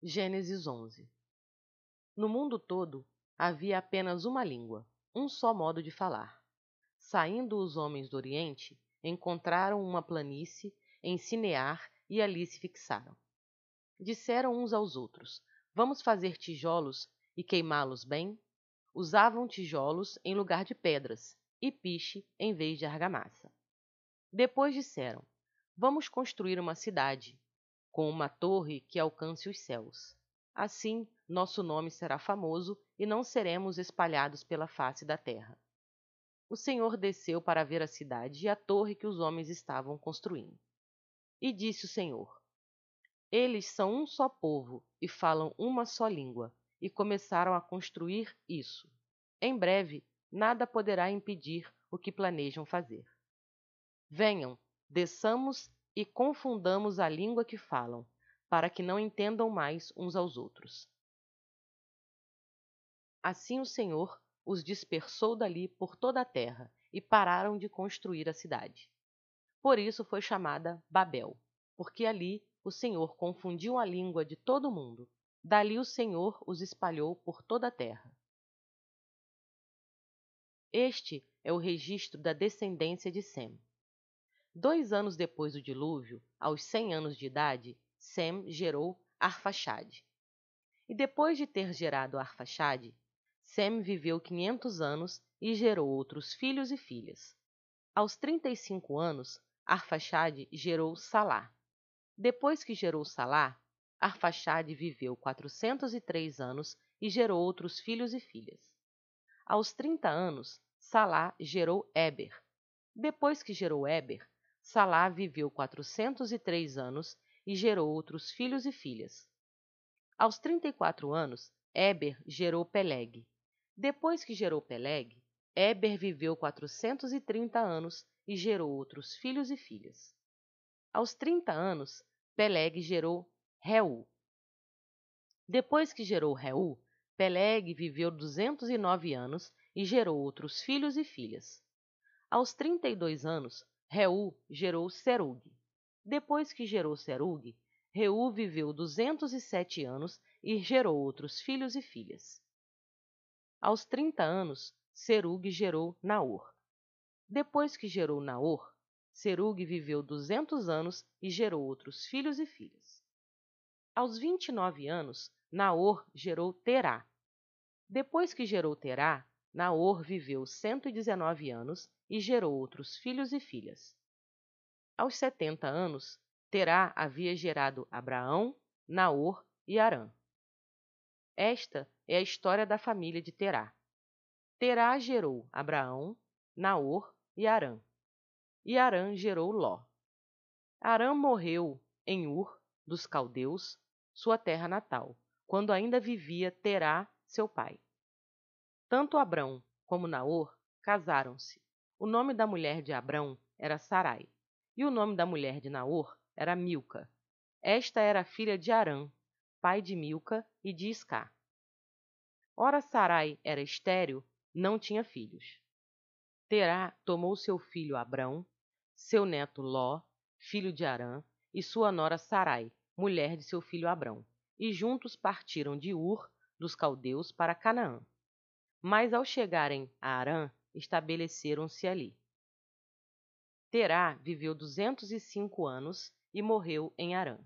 Gênesis 11 No mundo todo havia apenas uma língua, um só modo de falar. Saindo os homens do Oriente, encontraram uma planície em Sinear e ali se fixaram. Disseram uns aos outros: Vamos fazer tijolos e queimá-los bem? Usavam tijolos em lugar de pedras e piche em vez de argamassa. Depois disseram: Vamos construir uma cidade, com uma torre que alcance os céus. Assim, nosso nome será famoso e não seremos espalhados pela face da terra. O Senhor desceu para ver a cidade e a torre que os homens estavam construindo. E disse o Senhor: Eles são um só povo e falam uma só língua, e começaram a construir isso. Em breve, nada poderá impedir o que planejam fazer. Venham, desçamos e confundamos a língua que falam, para que não entendam mais uns aos outros. Assim o Senhor os dispersou dali por toda a terra e pararam de construir a cidade. Por isso foi chamada Babel, porque ali o Senhor confundiu a língua de todo mundo. Dali o Senhor os espalhou por toda a terra. Este é o registro da descendência de Sem. Dois anos depois do dilúvio, aos cem anos de idade, Sem gerou Arfaxade. E depois de ter gerado Arfaxade, Sem viveu quinhentos anos e gerou outros filhos e filhas. Aos trinta e cinco anos, Arfaxade gerou Salá. Depois que gerou Salá, Arfaxade viveu quatrocentos e três anos e gerou outros filhos e filhas. Aos trinta anos, Salá gerou Éber. Depois que gerou Éber, Salá viveu quatrocentos e três anos e gerou outros filhos e filhas. Aos trinta e quatro anos, Éber gerou Peleg. Depois que gerou Peleg, Éber viveu quatrocentos e trinta anos e gerou outros filhos e filhas. Aos trinta anos, Peleg gerou Reu. Depois que gerou Reu, Peleg viveu duzentos e nove anos e gerou outros filhos e filhas. Aos trinta e dois anos, Reu gerou Serug. Depois que gerou Serug, Reu viveu duzentos e sete anos e gerou outros filhos e filhas. Aos trinta anos, Serug gerou Naor. Depois que gerou Naor, Serug viveu duzentos anos e gerou outros filhos e filhas. Aos vinte e nove anos, Naor gerou Terá. Depois que gerou Terá, Naor viveu cento e dezenove anos e gerou outros filhos e filhas. Aos setenta anos, Terá havia gerado Abraão, Naor e Arã. Esta é a história da família de Terá. Terá gerou Abraão, Naor e Arã. E Arã gerou Ló. Arã morreu em Ur dos caldeus, sua terra natal, quando ainda vivia Terá, seu pai. Tanto Abrão como Naor casaram-se. O nome da mulher de Abrão era Sarai, e o nome da mulher de Naor era Milca. Esta era filha de Arã, pai de Milca e de Iscá. Ora Sarai era estéril, não tinha filhos. Terá tomou seu filho Abrão, seu neto Ló, filho de Arã, e sua nora Sarai, mulher de seu filho Abrão, e juntos partiram de Ur, dos caldeus, para Canaã mas ao chegarem a Arã, estabeleceram-se ali. Terá viveu duzentos e cinco anos e morreu em Arã.